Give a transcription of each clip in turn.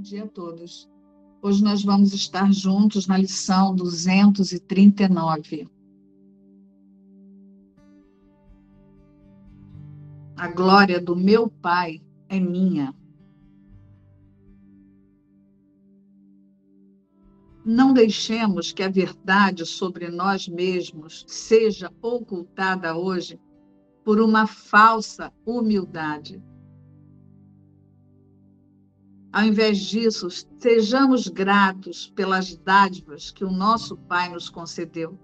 Bom dia a todos. Hoje nós vamos estar juntos na lição 239. A glória do meu Pai é minha. Não deixemos que a verdade sobre nós mesmos seja ocultada hoje por uma falsa humildade ao invés disso, sejamos gratos pelas dádivas que o nosso Pai nos concedeu.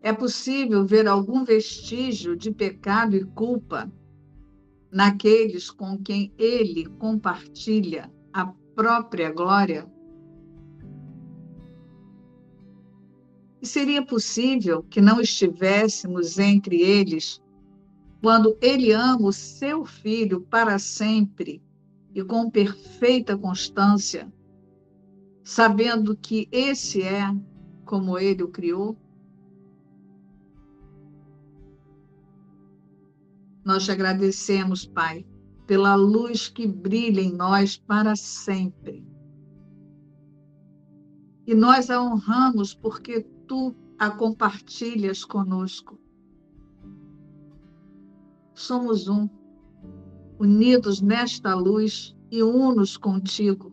É possível ver algum vestígio de pecado e culpa naqueles com quem ele compartilha a própria glória? E seria possível que não estivéssemos entre eles quando ele ama o seu filho para sempre e com perfeita constância, sabendo que esse é como ele o criou? Nós te agradecemos, Pai, pela luz que brilha em nós para sempre. E nós a honramos porque tu a compartilhas conosco somos um, unidos nesta luz e unos contigo,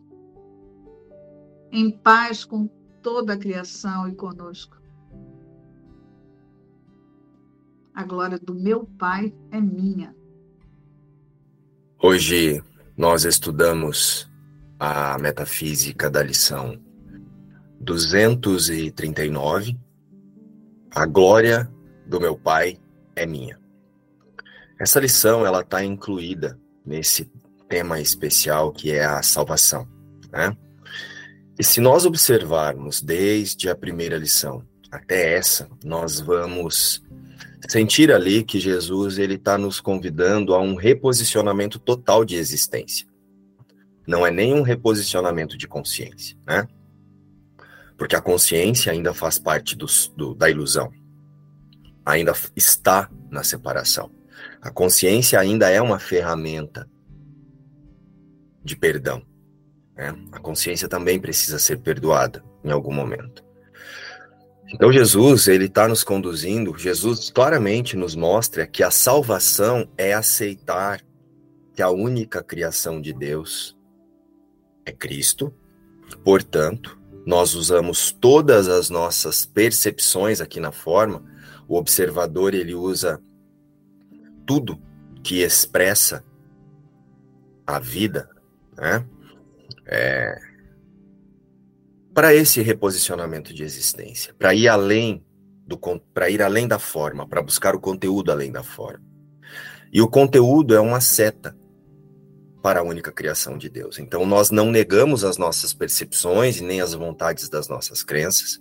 em paz com toda a criação e conosco. A glória do meu Pai é minha. Hoje nós estudamos a metafísica da lição 239. A glória do meu Pai é minha. Essa lição ela está incluída nesse tema especial que é a salvação, né? E se nós observarmos desde a primeira lição até essa, nós vamos sentir ali que Jesus ele está nos convidando a um reposicionamento total de existência. Não é nem um reposicionamento de consciência, né? Porque a consciência ainda faz parte do, da ilusão, ainda está na separação. A consciência ainda é uma ferramenta de perdão. Né? A consciência também precisa ser perdoada em algum momento. Então Jesus ele está nos conduzindo. Jesus claramente nos mostra que a salvação é aceitar que a única criação de Deus é Cristo. Portanto, nós usamos todas as nossas percepções aqui na forma. O observador ele usa tudo que expressa a vida, né? É, para esse reposicionamento de existência, para ir além do para ir além da forma, para buscar o conteúdo além da forma. E o conteúdo é uma seta para a única criação de Deus. Então nós não negamos as nossas percepções e nem as vontades das nossas crenças,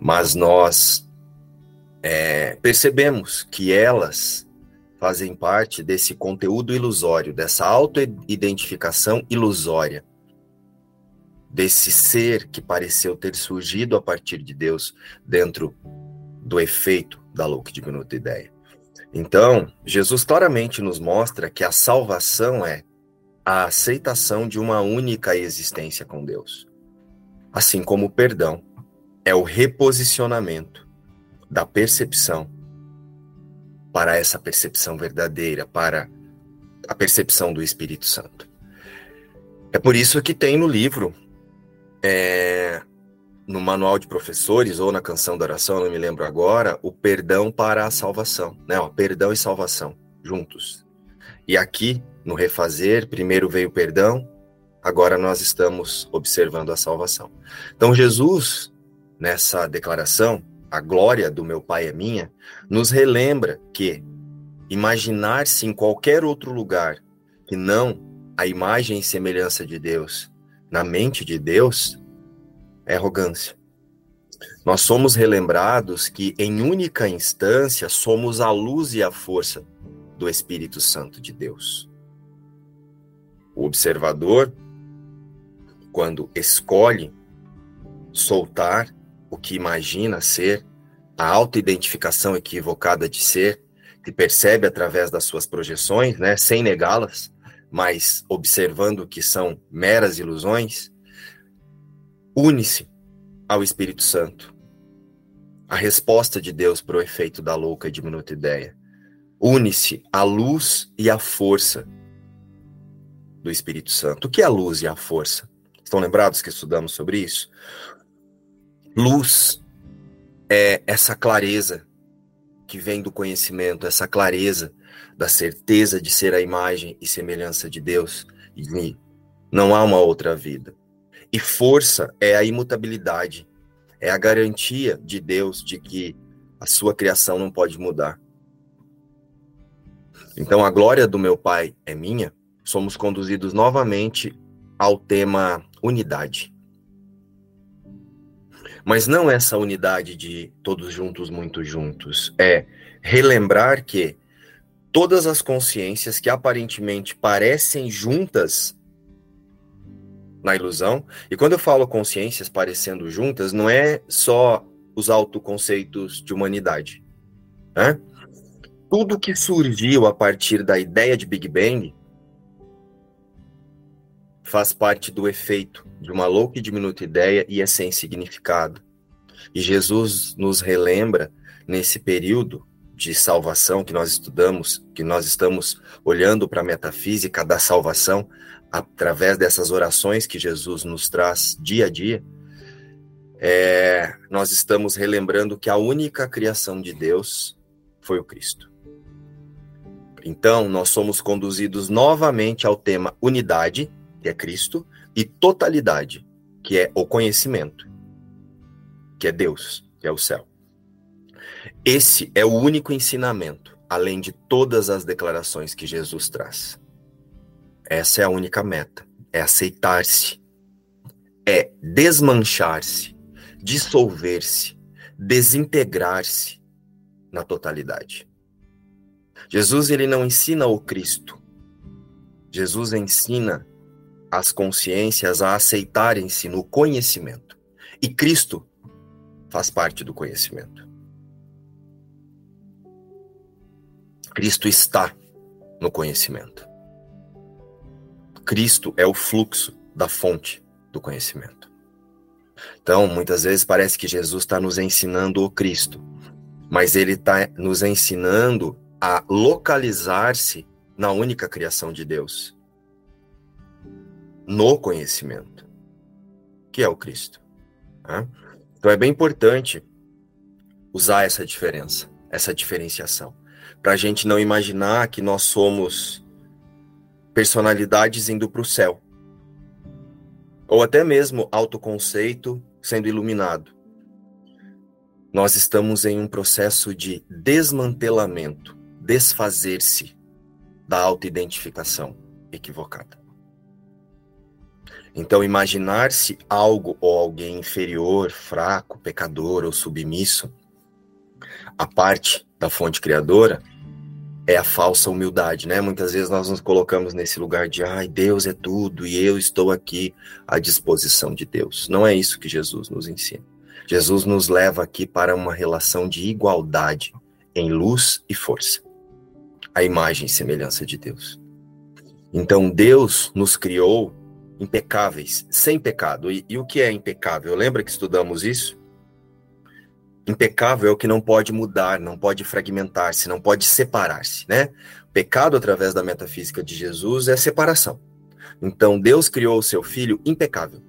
mas nós é, percebemos que elas fazem parte desse conteúdo ilusório, dessa auto-identificação ilusória, desse ser que pareceu ter surgido a partir de Deus dentro do efeito da louca diminuta ideia. Então, Jesus claramente nos mostra que a salvação é a aceitação de uma única existência com Deus. Assim como o perdão é o reposicionamento da percepção para essa percepção verdadeira, para a percepção do Espírito Santo. É por isso que tem no livro, é, no manual de professores ou na canção da oração, não me lembro agora, o perdão para a salvação, né? Ó, perdão e salvação juntos. E aqui no refazer, primeiro veio o perdão, agora nós estamos observando a salvação. Então Jesus nessa declaração a glória do meu Pai é minha, nos relembra que imaginar-se em qualquer outro lugar que não a imagem e semelhança de Deus na mente de Deus é arrogância. Nós somos relembrados que, em única instância, somos a luz e a força do Espírito Santo de Deus. O observador, quando escolhe soltar o que imagina ser, a autoidentificação equivocada de ser, que percebe através das suas projeções, né, sem negá-las, mas observando que são meras ilusões, une-se ao Espírito Santo. A resposta de Deus para o efeito da louca e diminuta ideia. Une-se a luz e a força do Espírito Santo. O que é a luz e a força? Estão lembrados que estudamos sobre isso? Luz é essa clareza que vem do conhecimento, essa clareza da certeza de ser a imagem e semelhança de Deus e não há uma outra vida. E força é a imutabilidade, é a garantia de Deus de que a sua criação não pode mudar. Então a glória do meu Pai é minha, somos conduzidos novamente ao tema unidade. Mas não essa unidade de todos juntos, muito juntos. É relembrar que todas as consciências que aparentemente parecem juntas na ilusão, e quando eu falo consciências parecendo juntas, não é só os autoconceitos de humanidade. Né? Tudo que surgiu a partir da ideia de Big Bang faz parte do efeito de uma louca e diminuta ideia e é sem significado. E Jesus nos relembra, nesse período de salvação que nós estudamos, que nós estamos olhando para a metafísica da salvação, através dessas orações que Jesus nos traz dia a dia, é, nós estamos relembrando que a única criação de Deus foi o Cristo. Então, nós somos conduzidos novamente ao tema unidade, que é Cristo, e totalidade, que é o conhecimento, que é Deus, que é o céu. Esse é o único ensinamento, além de todas as declarações que Jesus traz. Essa é a única meta, é aceitar-se, é desmanchar-se, dissolver-se, desintegrar-se na totalidade. Jesus ele não ensina o Cristo. Jesus ensina as consciências a aceitarem-se no conhecimento. E Cristo faz parte do conhecimento. Cristo está no conhecimento. Cristo é o fluxo da fonte do conhecimento. Então, muitas vezes parece que Jesus está nos ensinando o Cristo, mas ele está nos ensinando a localizar-se na única criação de Deus, no conhecimento, que é o Cristo. Né? Então é bem importante usar essa diferença, essa diferenciação, para a gente não imaginar que nós somos personalidades indo para o céu, ou até mesmo autoconceito sendo iluminado. Nós estamos em um processo de desmantelamento, desfazer-se da autoidentificação equivocada. Então, imaginar-se algo ou alguém inferior, fraco, pecador ou submisso, a parte da fonte criadora, é a falsa humildade, né? Muitas vezes nós nos colocamos nesse lugar de, ai, Deus é tudo e eu estou aqui à disposição de Deus. Não é isso que Jesus nos ensina. Jesus nos leva aqui para uma relação de igualdade em luz e força. A imagem e semelhança de Deus. Então, Deus nos criou impecáveis, sem pecado. E, e o que é impecável? Lembra que estudamos isso? Impecável é o que não pode mudar, não pode fragmentar-se, não pode separar-se, né? Pecado, através da metafísica de Jesus, é separação. Então, Deus criou o seu filho impecável,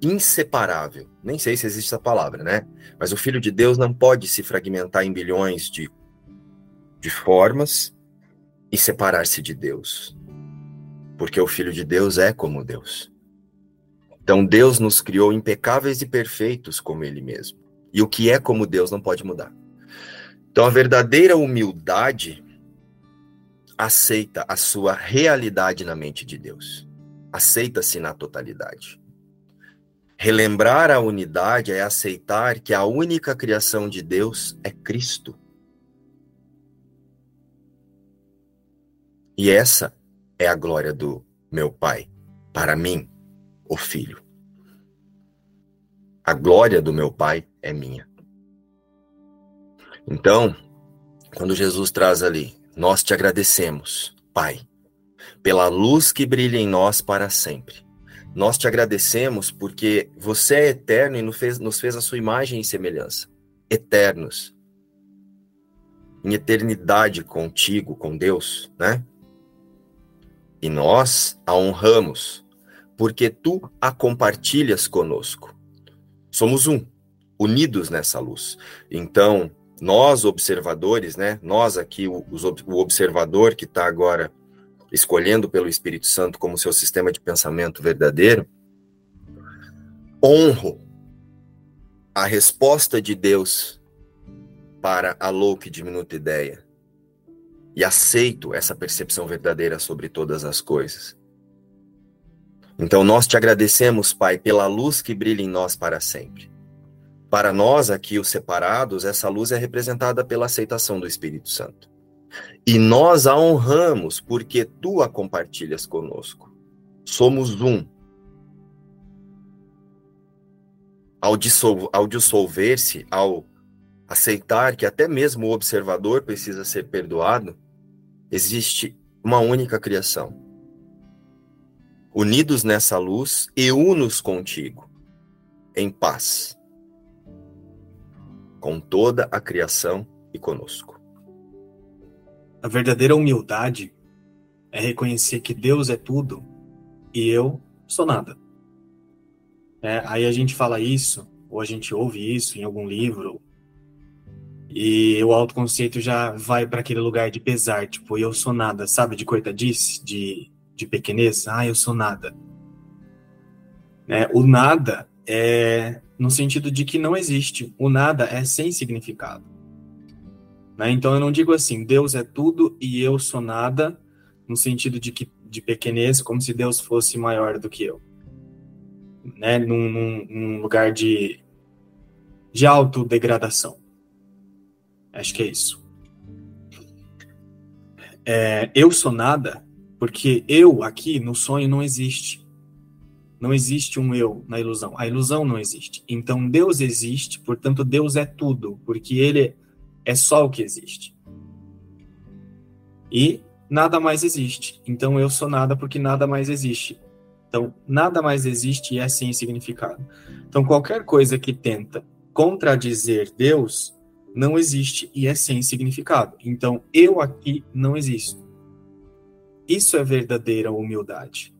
inseparável. Nem sei se existe essa palavra, né? Mas o filho de Deus não pode se fragmentar em bilhões de, de formas e separar-se de Deus porque o Filho de Deus é como Deus. Então Deus nos criou impecáveis e perfeitos como Ele mesmo. E o que é como Deus não pode mudar. Então a verdadeira humildade aceita a sua realidade na mente de Deus. Aceita-se na totalidade. Relembrar a unidade é aceitar que a única criação de Deus é Cristo. E essa é a glória do meu Pai, para mim, o Filho. A glória do meu Pai é minha. Então, quando Jesus traz ali, nós te agradecemos, Pai, pela luz que brilha em nós para sempre. Nós te agradecemos porque você é eterno e nos fez, nos fez a sua imagem e semelhança. Eternos. Em eternidade contigo, com Deus, né? E nós a honramos, porque tu a compartilhas conosco. Somos um, unidos nessa luz. Então, nós observadores, né? Nós aqui, o, o observador que está agora escolhendo pelo Espírito Santo como seu sistema de pensamento verdadeiro, honro a resposta de Deus para a louca e diminuta ideia e aceito essa percepção verdadeira sobre todas as coisas. Então nós te agradecemos, Pai, pela luz que brilha em nós para sempre. Para nós aqui, os separados, essa luz é representada pela aceitação do Espírito Santo. E nós a honramos porque tu a compartilhas conosco. Somos um. Ao, ao dissolver-se, ao aceitar que até mesmo o observador precisa ser perdoado, existe uma única criação. Unidos nessa luz e unos contigo, em paz, com toda a criação e conosco. A verdadeira humildade é reconhecer que Deus é tudo e eu sou nada. É, aí a gente fala isso, ou a gente ouve isso em algum livro, e o autoconceito já vai para aquele lugar de pesar, tipo, eu sou nada, sabe? De coitadice, de, de pequenez. Ah, eu sou nada. Né? O nada é no sentido de que não existe. O nada é sem significado. Né? Então eu não digo assim, Deus é tudo e eu sou nada, no sentido de que de pequenez, como se Deus fosse maior do que eu. Né? Num, num, num lugar de, de autodegradação. Acho que é isso. É, eu sou nada porque eu aqui no sonho não existe. Não existe um eu na ilusão. A ilusão não existe. Então Deus existe, portanto Deus é tudo, porque ele é só o que existe. E nada mais existe. Então eu sou nada porque nada mais existe. Então nada mais existe e é sem significado. Então qualquer coisa que tenta contradizer Deus não existe e é sem significado. Então, eu aqui não existo. Isso é verdadeira humildade.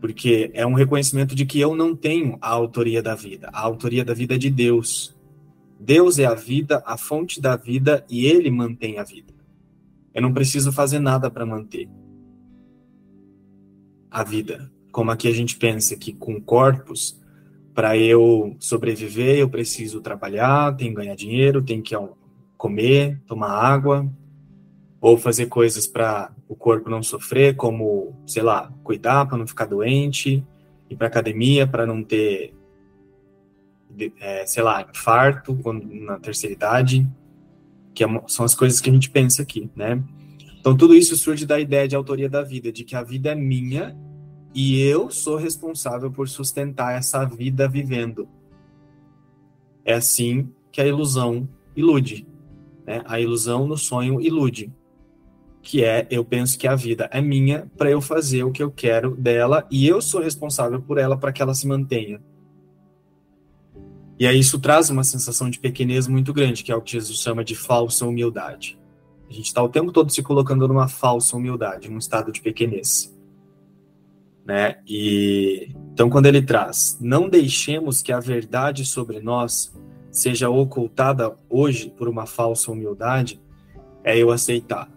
Porque é um reconhecimento de que eu não tenho a autoria da vida. A autoria da vida é de Deus. Deus é a vida, a fonte da vida e ele mantém a vida. Eu não preciso fazer nada para manter a vida. Como aqui a gente pensa que com corpos para eu sobreviver, eu preciso trabalhar, tenho que ganhar dinheiro, tenho que comer, tomar água, ou fazer coisas para o corpo não sofrer, como, sei lá, cuidar para não ficar doente, ir para academia para não ter, é, sei lá, infarto quando, na terceira idade, que é, são as coisas que a gente pensa aqui, né? Então, tudo isso surge da ideia de autoria da vida, de que a vida é minha e eu sou responsável por sustentar essa vida vivendo. É assim que a ilusão ilude. Né? A ilusão no sonho ilude. Que é, eu penso que a vida é minha para eu fazer o que eu quero dela e eu sou responsável por ela para que ela se mantenha. E aí isso traz uma sensação de pequenez muito grande, que é o que Jesus chama de falsa humildade. A gente está o tempo todo se colocando numa falsa humildade, num estado de pequenez né? E então quando ele traz, não deixemos que a verdade sobre nós seja ocultada hoje por uma falsa humildade, é eu aceitar.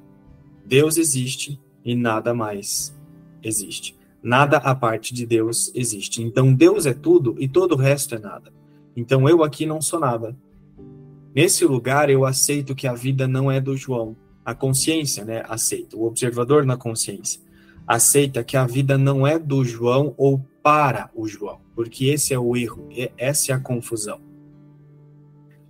Deus existe e nada mais existe. Nada a parte de Deus existe. Então Deus é tudo e todo o resto é nada. Então eu aqui não sou nada. Nesse lugar eu aceito que a vida não é do João. A consciência, né, aceita. O observador na consciência aceita que a vida não é do João ou para o João, porque esse é o erro, essa é a confusão.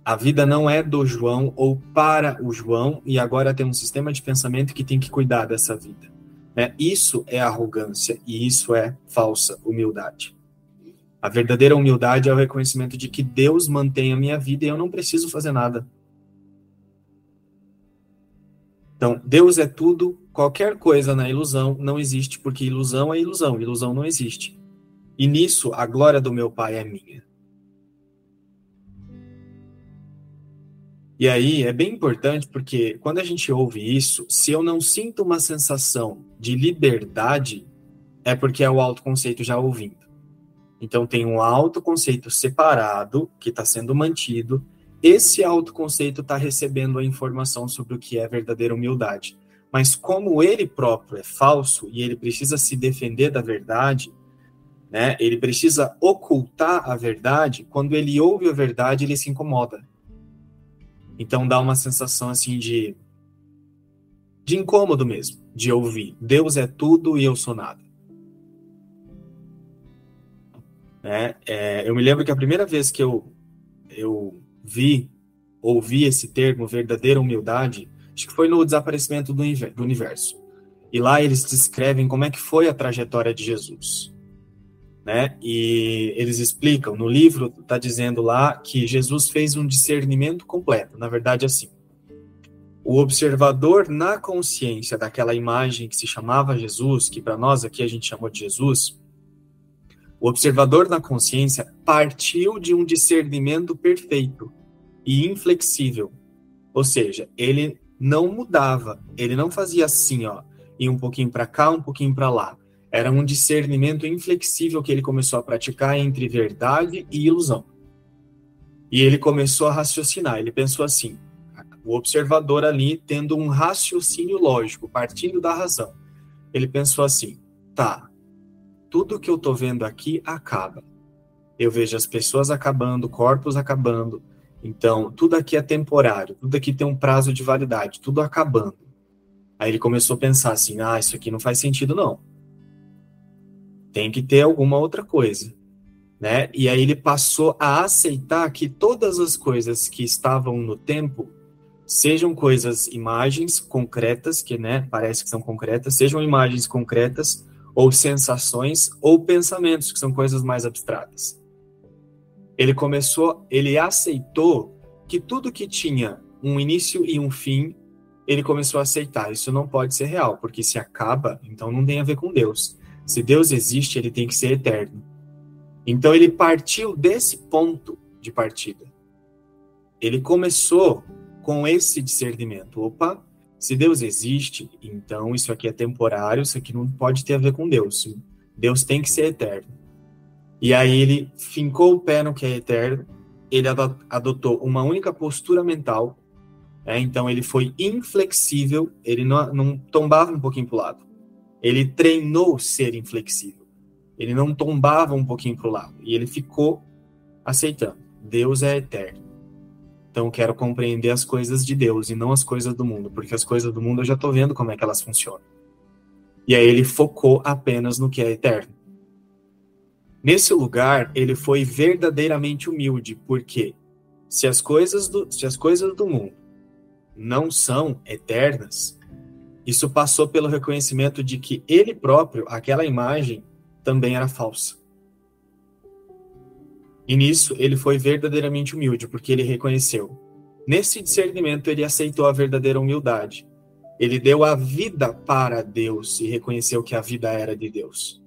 A vida não é do João ou para o João, e agora tem um sistema de pensamento que tem que cuidar dessa vida. Né? Isso é arrogância e isso é falsa humildade. A verdadeira humildade é o reconhecimento de que Deus mantém a minha vida e eu não preciso fazer nada. Então, Deus é tudo qualquer coisa na ilusão não existe, porque ilusão é ilusão, ilusão não existe. E nisso a glória do meu Pai é minha. E aí é bem importante porque quando a gente ouve isso, se eu não sinto uma sensação de liberdade, é porque é o autoconceito já ouvindo. Então tem um autoconceito separado que está sendo mantido. Esse autoconceito está recebendo a informação sobre o que é verdadeira humildade. Mas como ele próprio é falso e ele precisa se defender da verdade, né? Ele precisa ocultar a verdade. Quando ele ouve a verdade, ele se incomoda. Então dá uma sensação assim de de incômodo mesmo, de ouvir. Deus é tudo e eu sou nada. Né? É, eu me lembro que a primeira vez que eu, eu vi, ouvi esse termo, verdadeira humildade, acho que foi no desaparecimento do, universo. E lá eles descrevem como é que foi a trajetória de Jesus né? E eles explicam no livro está dizendo lá que Jesus fez um discernimento completo. Na verdade, assim, o observador na consciência daquela imagem que se chamava Jesus, que para nós aqui a gente chamou de Jesus, o observador na consciência partiu de um discernimento perfeito e inflexível. Ou seja, ele não mudava, ele não fazia assim, ó, e um pouquinho para cá, um pouquinho para lá era um discernimento inflexível que ele começou a praticar entre verdade e ilusão. E ele começou a raciocinar. Ele pensou assim: o observador ali tendo um raciocínio lógico, partindo da razão. Ele pensou assim: tá, tudo que eu tô vendo aqui acaba. Eu vejo as pessoas acabando, corpos acabando. Então, tudo aqui é temporário, tudo aqui tem um prazo de validade, tudo acabando. Aí ele começou a pensar assim: ah, isso aqui não faz sentido, não tem que ter alguma outra coisa, né? E aí ele passou a aceitar que todas as coisas que estavam no tempo sejam coisas, imagens concretas, que né, parece que são concretas, sejam imagens concretas, ou sensações, ou pensamentos, que são coisas mais abstratas. Ele começou, ele aceitou que tudo que tinha um início e um fim, ele começou a aceitar. Isso não pode ser real, porque se acaba, então não tem a ver com Deus. Se Deus existe, ele tem que ser eterno. Então ele partiu desse ponto de partida. Ele começou com esse discernimento. Opa, se Deus existe, então isso aqui é temporário, isso aqui não pode ter a ver com Deus. Deus tem que ser eterno. E aí ele fincou o pé no que é eterno, ele adotou uma única postura mental, é, então ele foi inflexível, ele não, não tombava um pouquinho para o lado. Ele treinou ser inflexível. Ele não tombava um pouquinho para o lado. E ele ficou aceitando. Deus é eterno. Então quero compreender as coisas de Deus e não as coisas do mundo, porque as coisas do mundo eu já estou vendo como é que elas funcionam. E aí ele focou apenas no que é eterno. Nesse lugar, ele foi verdadeiramente humilde, porque se as coisas do, se as coisas do mundo não são eternas, isso passou pelo reconhecimento de que ele próprio, aquela imagem, também era falsa. E nisso ele foi verdadeiramente humilde, porque ele reconheceu. Nesse discernimento, ele aceitou a verdadeira humildade. Ele deu a vida para Deus e reconheceu que a vida era de Deus.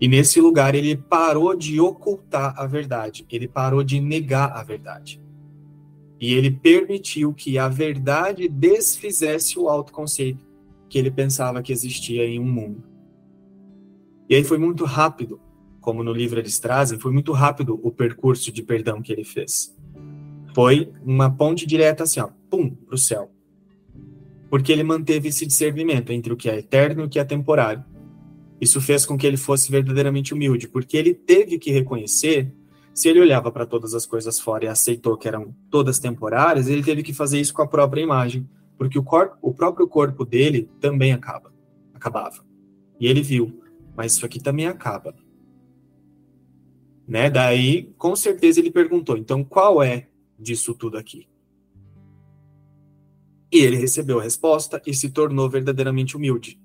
E nesse lugar, ele parou de ocultar a verdade, ele parou de negar a verdade. E ele permitiu que a verdade desfizesse o autoconceito que ele pensava que existia em um mundo. E aí foi muito rápido, como no livro eles trazem, foi muito rápido o percurso de perdão que ele fez. Foi uma ponte direta assim, ó, pum, para o céu. Porque ele manteve esse discernimento entre o que é eterno e o que é temporário. Isso fez com que ele fosse verdadeiramente humilde, porque ele teve que reconhecer se ele olhava para todas as coisas fora e aceitou que eram todas temporárias, ele teve que fazer isso com a própria imagem, porque o, corpo, o próprio corpo dele também acaba, acabava. E ele viu, mas isso aqui também acaba. Né? Daí, com certeza ele perguntou, então qual é disso tudo aqui? E ele recebeu a resposta e se tornou verdadeiramente humilde.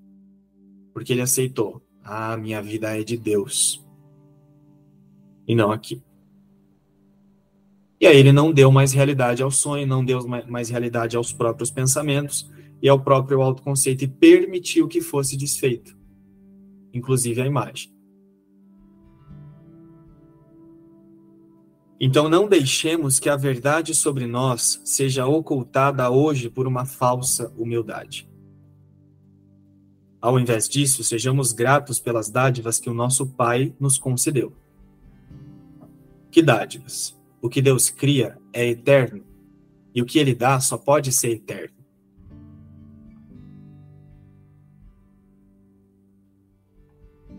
Porque ele aceitou, ah, minha vida é de Deus. E não aqui. E aí ele não deu mais realidade ao sonho, não deu mais realidade aos próprios pensamentos. e ao próprio autoconceito e permitiu que fosse desfeito, inclusive a imagem. Então não deixemos que a verdade sobre nós seja ocultada hoje por uma falsa humildade. Ao invés disso, sejamos gratos pelas dádivas que o nosso Pai nos concedeu. Que dádivas? O que Deus cria é eterno, e o que ele dá só pode ser eterno.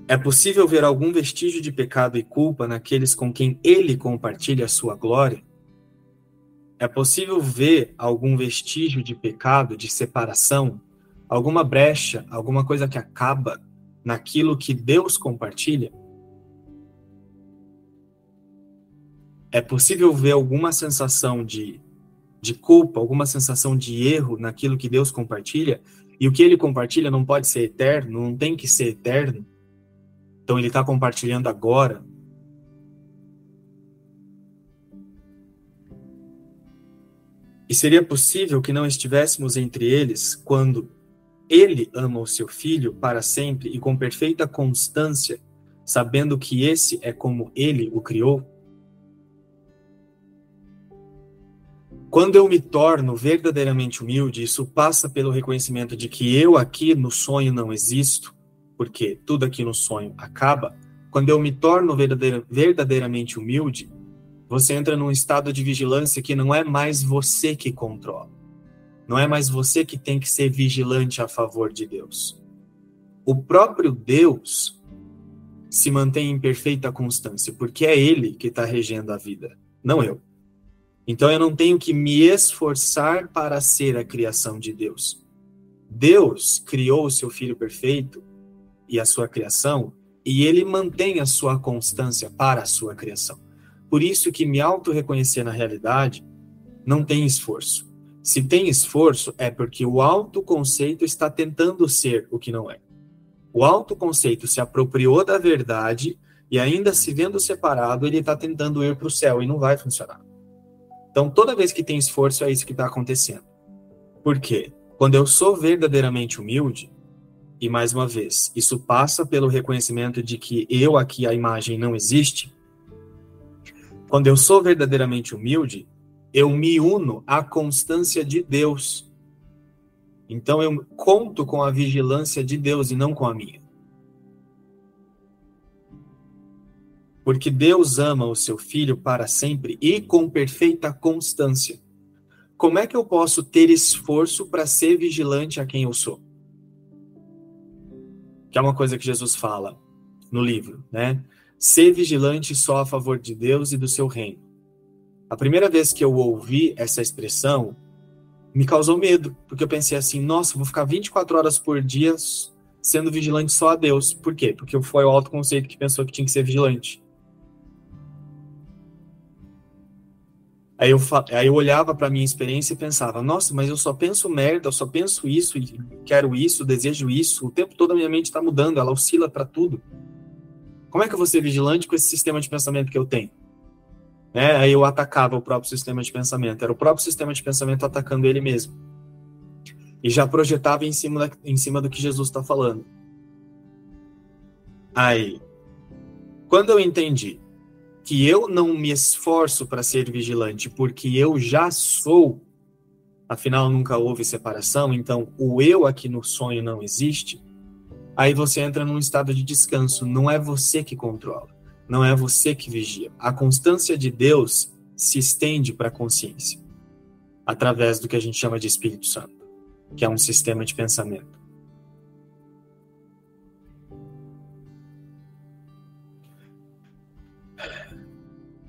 É possível ver algum vestígio de pecado e culpa naqueles com quem ele compartilha a sua glória? É possível ver algum vestígio de pecado, de separação, alguma brecha, alguma coisa que acaba naquilo que Deus compartilha? É possível ver alguma sensação de, de culpa, alguma sensação de erro naquilo que Deus compartilha? E o que ele compartilha não pode ser eterno, não tem que ser eterno? Então ele está compartilhando agora. E seria possível que não estivéssemos entre eles quando ele ama o seu filho para sempre e com perfeita constância, sabendo que esse é como ele o criou? Quando eu me torno verdadeiramente humilde, isso passa pelo reconhecimento de que eu aqui no sonho não existo, porque tudo aqui no sonho acaba, quando eu me torno verdadeira, verdadeiramente humilde, você entra num estado de vigilância que não é mais você que controla. Não é mais você que tem que ser vigilante a favor de Deus. O próprio Deus se mantém em perfeita constância, porque é Ele que está regendo a vida, não eu. Então eu não tenho que me esforçar para ser a criação de Deus. Deus criou o seu Filho perfeito e a sua criação, e ele mantém a sua constância para a sua criação. Por isso que me auto-reconhecer na realidade não tem esforço. Se tem esforço, é porque o autoconceito está tentando ser o que não é. O autoconceito se apropriou da verdade e ainda se vendo separado, ele está tentando ir para o céu e não vai funcionar. Então, toda vez que tem esforço, é isso que está acontecendo. Por quê? Quando eu sou verdadeiramente humilde, e mais uma vez, isso passa pelo reconhecimento de que eu aqui, a imagem, não existe. Quando eu sou verdadeiramente humilde, eu me uno à constância de Deus. Então eu conto com a vigilância de Deus e não com a minha. Porque Deus ama o seu filho para sempre e com perfeita constância. Como é que eu posso ter esforço para ser vigilante a quem eu sou? que é uma coisa que Jesus fala no livro, né? Ser vigilante só a favor de Deus e do seu reino. A primeira vez que eu ouvi essa expressão, me causou medo, porque eu pensei assim, nossa, vou ficar 24 horas por dia sendo vigilante só a Deus. Por quê? Porque foi o autoconceito que pensou que tinha que ser vigilante. Aí eu, aí eu olhava para minha experiência e pensava, nossa, mas eu só penso merda, eu só penso isso e quero isso, desejo isso. O tempo todo a minha mente está mudando, ela oscila para tudo. Como é que eu vou ser vigilante com esse sistema de pensamento que eu tenho? Né? Aí eu atacava o próprio sistema de pensamento. Era o próprio sistema de pensamento atacando ele mesmo. E já projetava em cima, da, em cima do que Jesus está falando. Aí, quando eu entendi que eu não me esforço para ser vigilante, porque eu já sou, afinal nunca houve separação, então o eu aqui no sonho não existe, aí você entra num estado de descanso, não é você que controla, não é você que vigia. A constância de Deus se estende para a consciência, através do que a gente chama de Espírito Santo, que é um sistema de pensamento.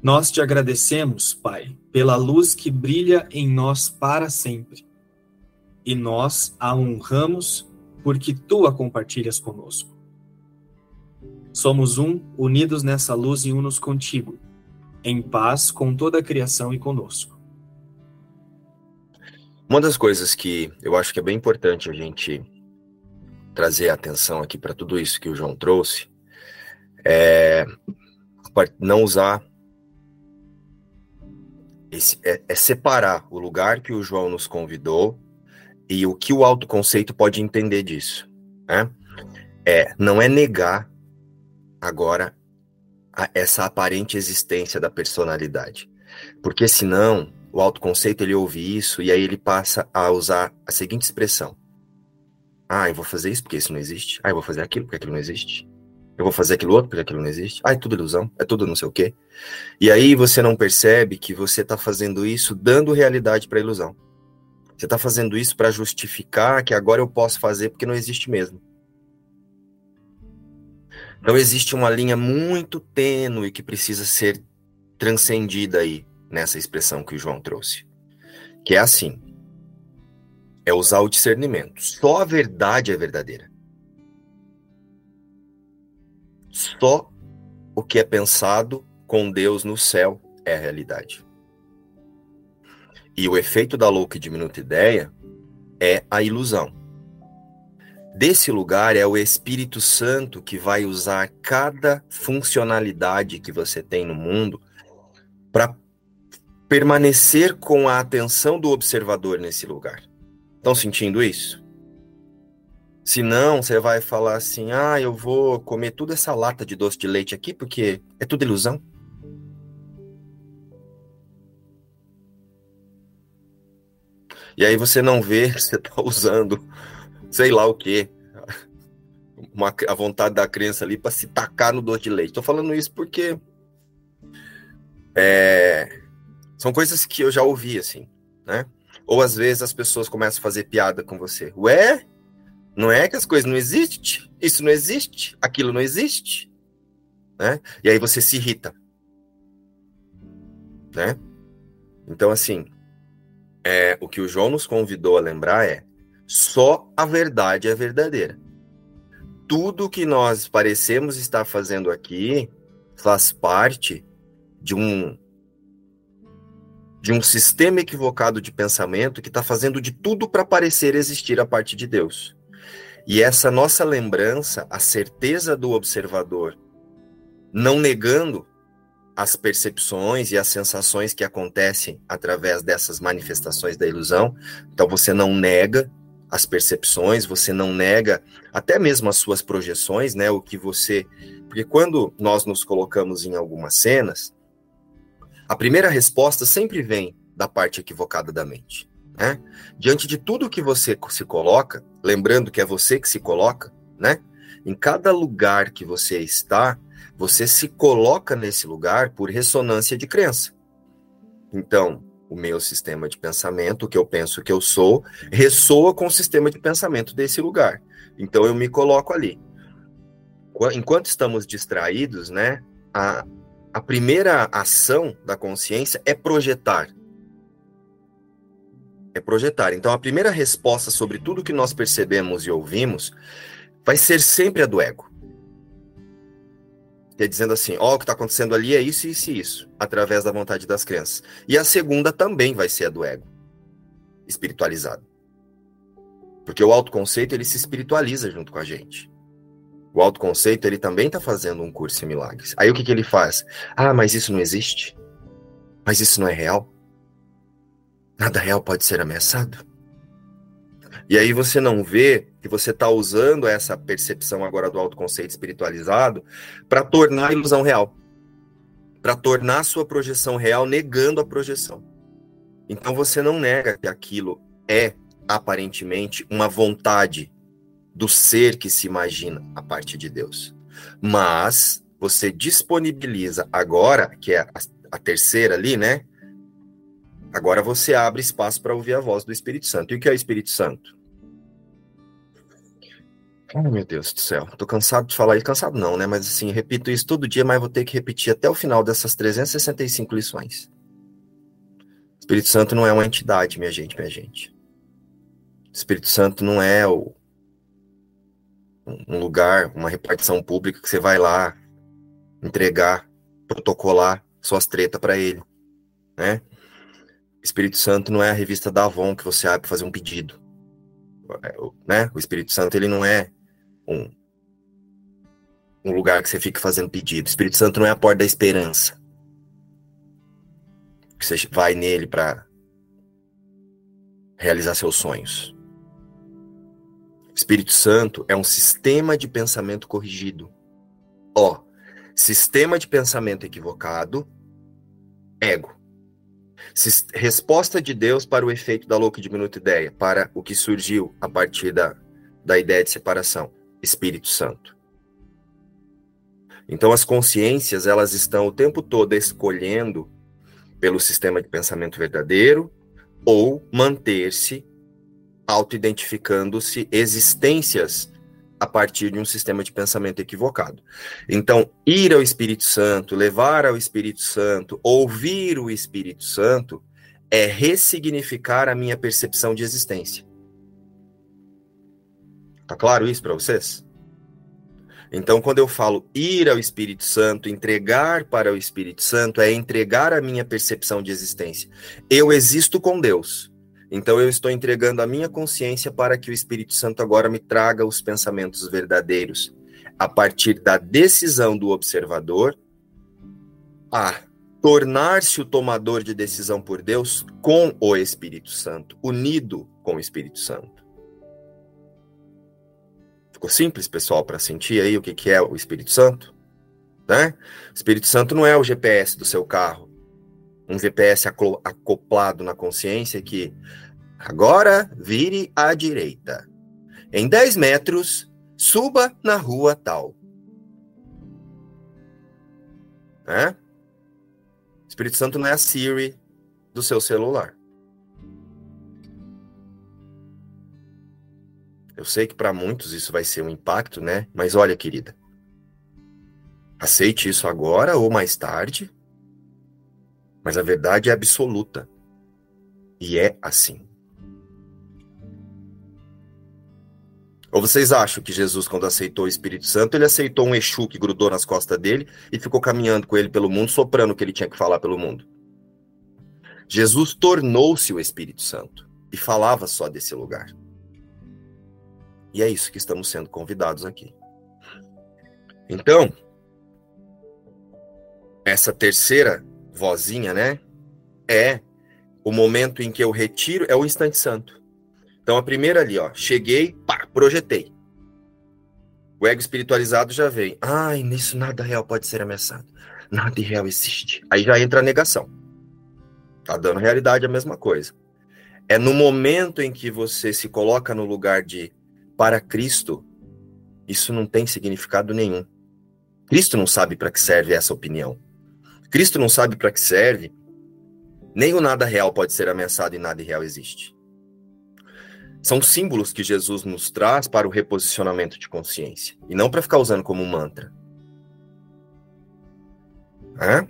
Nós te agradecemos, Pai, pela luz que brilha em nós para sempre. E nós a honramos porque tu a compartilhas conosco. Somos um, unidos nessa luz e unos contigo, em paz com toda a criação e conosco. Uma das coisas que eu acho que é bem importante a gente trazer atenção aqui para tudo isso que o João trouxe é não usar esse, é, é, separar o lugar que o João nos convidou E o que o autoconceito pode entender disso? Né? É, não é negar agora a, essa aparente existência da personalidade. Porque senão, o autoconceito ele ouve isso e aí ele passa a usar a seguinte expressão: Ah, eu vou fazer isso porque isso não existe. Ah, eu vou fazer aquilo porque aquilo não existe. Eu vou fazer aquilo outro porque aquilo não existe. Ah, é tudo ilusão, é tudo não sei o quê. E aí você não percebe que você está fazendo isso dando realidade para a ilusão. Você está fazendo isso para justificar que agora eu posso fazer porque não existe mesmo. Então existe uma linha muito tênue que precisa ser transcendida aí nessa expressão que o João trouxe. Que é assim: é usar o discernimento. Só a verdade é verdadeira. Só o que é pensado com Deus no céu é a realidade. E o efeito da louca e diminuta ideia é a ilusão. Desse lugar é o Espírito Santo que vai usar cada funcionalidade que você tem no mundo para permanecer com a atenção do observador nesse lugar. Estão sentindo isso? Se não, você vai falar assim: ah, eu vou comer toda essa lata de doce de leite aqui porque é tudo ilusão. E aí você não vê que você está usando sei lá o quê. Uma, a vontade da criança ali para se tacar no doce de leite. Estou falando isso porque é, são coisas que eu já ouvi, assim, né? Ou às vezes as pessoas começam a fazer piada com você. Ué, não é que as coisas não existem? Isso não existe? Aquilo não existe? Né? E aí você se irrita. Né? Então, assim, é, o que o João nos convidou a lembrar é só a verdade é verdadeira. Tudo que nós parecemos estar fazendo aqui faz parte de um de um sistema equivocado de pensamento que está fazendo de tudo para parecer existir a parte de Deus. E essa nossa lembrança, a certeza do observador, não negando as percepções e as sensações que acontecem através dessas manifestações da ilusão. Então você não nega as percepções, você não nega até mesmo as suas projeções, né? O que você. Porque quando nós nos colocamos em algumas cenas, a primeira resposta sempre vem da parte equivocada da mente. Né? Diante de tudo que você se coloca, lembrando que é você que se coloca, né? Em cada lugar que você está, você se coloca nesse lugar por ressonância de crença. Então, o meu sistema de pensamento, o que eu penso que eu sou, ressoa com o sistema de pensamento desse lugar. Então eu me coloco ali. Enquanto estamos distraídos, né, a, a primeira ação da consciência é projetar. É projetar. Então, a primeira resposta sobre tudo que nós percebemos e ouvimos vai ser sempre a do ego. Que é dizendo assim: ó, oh, o que está acontecendo ali é isso, isso e isso, através da vontade das crianças. E a segunda também vai ser a do ego, espiritualizado. Porque o autoconceito ele se espiritualiza junto com a gente. O autoconceito, ele também está fazendo um curso em milagres. Aí o que, que ele faz? Ah, mas isso não existe? Mas isso não é real? Nada real pode ser ameaçado? E aí você não vê que você está usando essa percepção agora do autoconceito espiritualizado para tornar a ilusão real. Para tornar a sua projeção real negando a projeção. Então você não nega que aquilo é aparentemente uma vontade do ser que se imagina a parte de Deus. Mas você disponibiliza agora, que é a, a terceira ali, né? Agora você abre espaço para ouvir a voz do Espírito Santo. E o que é o Espírito Santo? Ai, meu Deus do céu. Tô cansado de falar isso. Cansado não, né? Mas assim, repito isso todo dia, mas vou ter que repetir até o final dessas 365 lições. Espírito Santo não é uma entidade, minha gente, minha gente. Espírito Santo não é o, um lugar, uma repartição pública que você vai lá entregar, protocolar suas tretas para ele, né? Espírito Santo não é a revista da Avon que você abre para fazer um pedido, é, né? O Espírito Santo ele não é um um lugar que você fica fazendo pedido. O Espírito Santo não é a porta da esperança. Que você vai nele para realizar seus sonhos. Espírito Santo é um sistema de pensamento corrigido. Ó, sistema de pensamento equivocado, ego. Resposta de Deus para o efeito da louca e diminuta ideia, para o que surgiu a partir da, da ideia de separação, Espírito Santo. Então as consciências, elas estão o tempo todo escolhendo pelo sistema de pensamento verdadeiro ou manter-se auto-identificando-se existências a partir de um sistema de pensamento equivocado. Então, ir ao Espírito Santo, levar ao Espírito Santo, ouvir o Espírito Santo, é ressignificar a minha percepção de existência. Tá claro isso para vocês? Então, quando eu falo ir ao Espírito Santo, entregar para o Espírito Santo, é entregar a minha percepção de existência. Eu existo com Deus. Então, eu estou entregando a minha consciência para que o Espírito Santo agora me traga os pensamentos verdadeiros, a partir da decisão do observador a tornar-se o tomador de decisão por Deus com o Espírito Santo, unido com o Espírito Santo. Ficou simples, pessoal, para sentir aí o que, que é o Espírito Santo? Né? O Espírito Santo não é o GPS do seu carro, um GPS acoplado na consciência que agora vire à direita. Em 10 metros, suba na rua tal. Né? Espírito Santo não é a Siri do seu celular. Eu sei que para muitos isso vai ser um impacto, né? Mas olha, querida, aceite isso agora ou mais tarde, mas a verdade é absoluta. E é assim. Ou vocês acham que Jesus, quando aceitou o Espírito Santo, ele aceitou um Exu que grudou nas costas dele e ficou caminhando com ele pelo mundo, soprando o que ele tinha que falar pelo mundo? Jesus tornou-se o Espírito Santo e falava só desse lugar. E é isso que estamos sendo convidados aqui. Então, essa terceira vozinha, né? É o momento em que eu retiro, é o instante santo. Então, a primeira ali, ó, cheguei, pá, projetei. O ego espiritualizado já vem. Ai, nisso nada real pode ser ameaçado. Nada real existe. Aí já entra a negação. Tá dando realidade a mesma coisa. É no momento em que você se coloca no lugar de para Cristo, isso não tem significado nenhum. Cristo não sabe para que serve essa opinião. Cristo não sabe para que serve. Nem o nada real pode ser ameaçado e nada real existe. São símbolos que Jesus nos traz para o reposicionamento de consciência e não para ficar usando como mantra. Hã?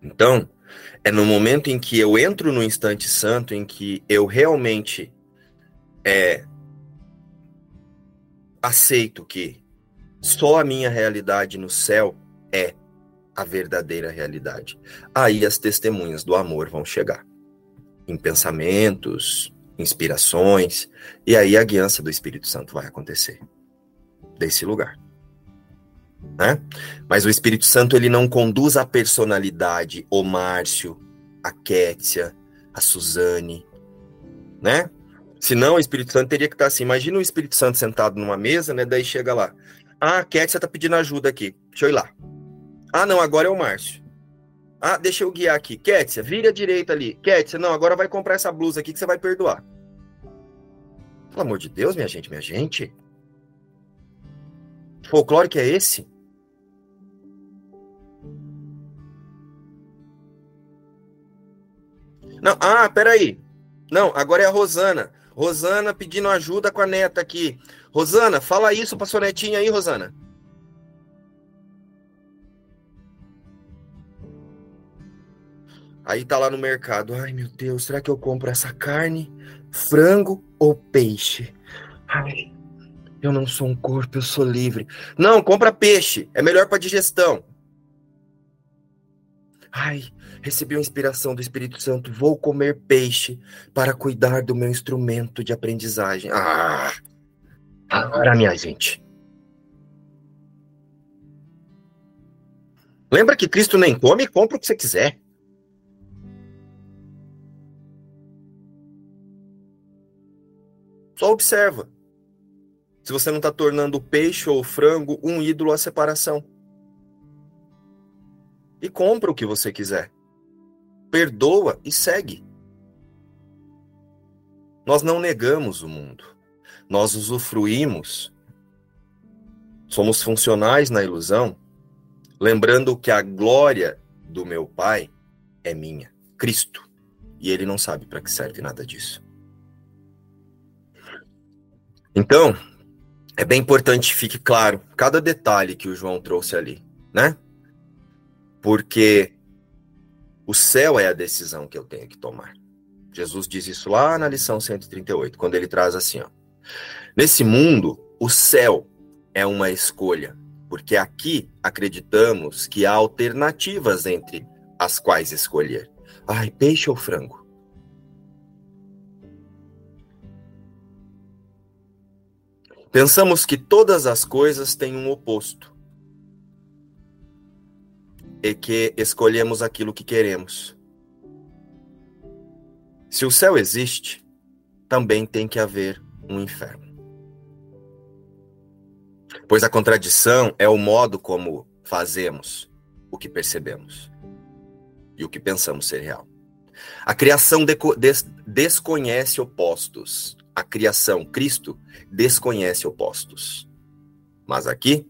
Então, é no momento em que eu entro no instante santo, em que eu realmente é, aceito que só a minha realidade no céu é a verdadeira realidade. Aí as testemunhas do amor vão chegar em pensamentos, inspirações, e aí a guiança do Espírito Santo vai acontecer desse lugar. Né? Mas o Espírito Santo ele não conduz a personalidade, o Márcio, a Kétia, a Suzane, né? Senão o Espírito Santo teria que estar assim. Imagina o Espírito Santo sentado numa mesa, né? Daí chega lá. Ah, Kétia tá pedindo ajuda aqui. Deixa eu ir lá. Ah, não, agora é o Márcio. Ah, deixa eu guiar aqui. Kétia, vira à direita ali. Kétia, não, agora vai comprar essa blusa aqui que você vai perdoar. Pelo amor de Deus, minha gente, minha gente. Folclore que é esse? Não, ah, peraí. Não, agora é a Rosana. Rosana pedindo ajuda com a neta aqui. Rosana, fala isso pra sua netinha aí, Rosana. Aí tá lá no mercado. Ai, meu Deus, será que eu compro essa carne, frango ou peixe? Ai, eu não sou um corpo, eu sou livre. Não, compra peixe, é melhor para digestão. Ai, recebi uma inspiração do Espírito Santo, vou comer peixe para cuidar do meu instrumento de aprendizagem. Ah! Para minha gente. Lembra que Cristo nem come e compra o que você quiser. Só observa. se você não está tornando o peixe ou o frango um ídolo à separação. E compra o que você quiser. Perdoa e segue. Nós não negamos o mundo. Nós usufruímos. Somos funcionais na ilusão, lembrando que a glória do meu Pai é minha, Cristo. E ele não sabe para que serve nada disso. Então, é bem importante que fique claro cada detalhe que o João trouxe ali, né? Porque o céu é a decisão que eu tenho que tomar. Jesus diz isso lá na lição 138, quando ele traz assim, ó. Nesse mundo, o céu é uma escolha, porque aqui acreditamos que há alternativas entre as quais escolher. Ai, peixe ou frango? Pensamos que todas as coisas têm um oposto e que escolhemos aquilo que queremos. Se o céu existe, também tem que haver um inferno. Pois a contradição é o modo como fazemos o que percebemos e o que pensamos ser real. A criação des desconhece opostos. A criação, Cristo, desconhece opostos. Mas aqui,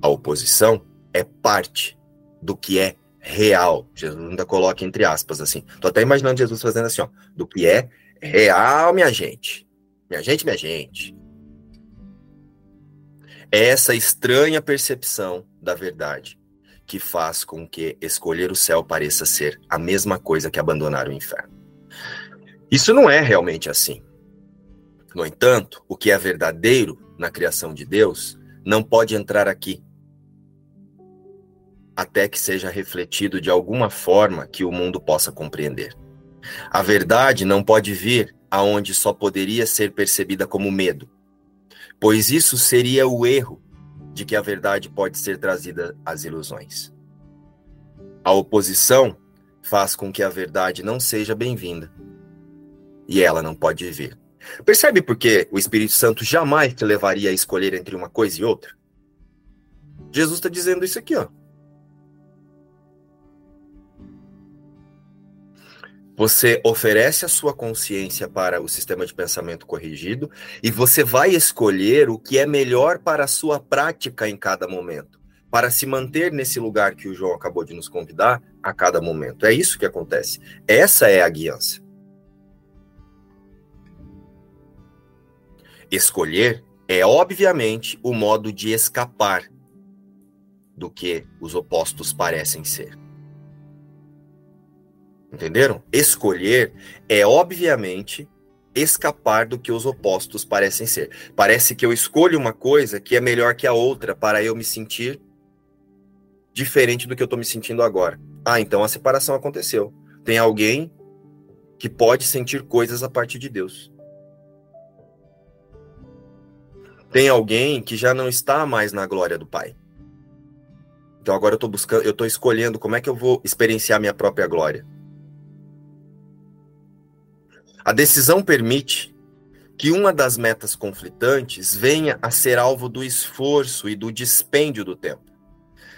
a oposição é parte do que é real. Jesus ainda coloca entre aspas assim. Tô até imaginando Jesus fazendo assim, ó, do que é real, minha gente. Minha gente, minha gente. É essa estranha percepção da verdade que faz com que escolher o céu pareça ser a mesma coisa que abandonar o inferno. Isso não é realmente assim. No entanto, o que é verdadeiro na criação de Deus não pode entrar aqui, até que seja refletido de alguma forma que o mundo possa compreender. A verdade não pode vir aonde só poderia ser percebida como medo, pois isso seria o erro de que a verdade pode ser trazida às ilusões. A oposição faz com que a verdade não seja bem-vinda e ela não pode vir. Percebe por que o Espírito Santo jamais te levaria a escolher entre uma coisa e outra? Jesus está dizendo isso aqui, ó. Você oferece a sua consciência para o sistema de pensamento corrigido e você vai escolher o que é melhor para a sua prática em cada momento, para se manter nesse lugar que o João acabou de nos convidar a cada momento. É isso que acontece. Essa é a guiança. Escolher é, obviamente, o modo de escapar do que os opostos parecem ser. Entenderam? Escolher é, obviamente, escapar do que os opostos parecem ser. Parece que eu escolho uma coisa que é melhor que a outra para eu me sentir diferente do que eu estou me sentindo agora. Ah, então a separação aconteceu. Tem alguém que pode sentir coisas a partir de Deus. Tem alguém que já não está mais na glória do Pai. Então agora eu estou buscando, eu estou escolhendo como é que eu vou experienciar minha própria glória. A decisão permite que uma das metas conflitantes venha a ser alvo do esforço e do dispêndio do tempo.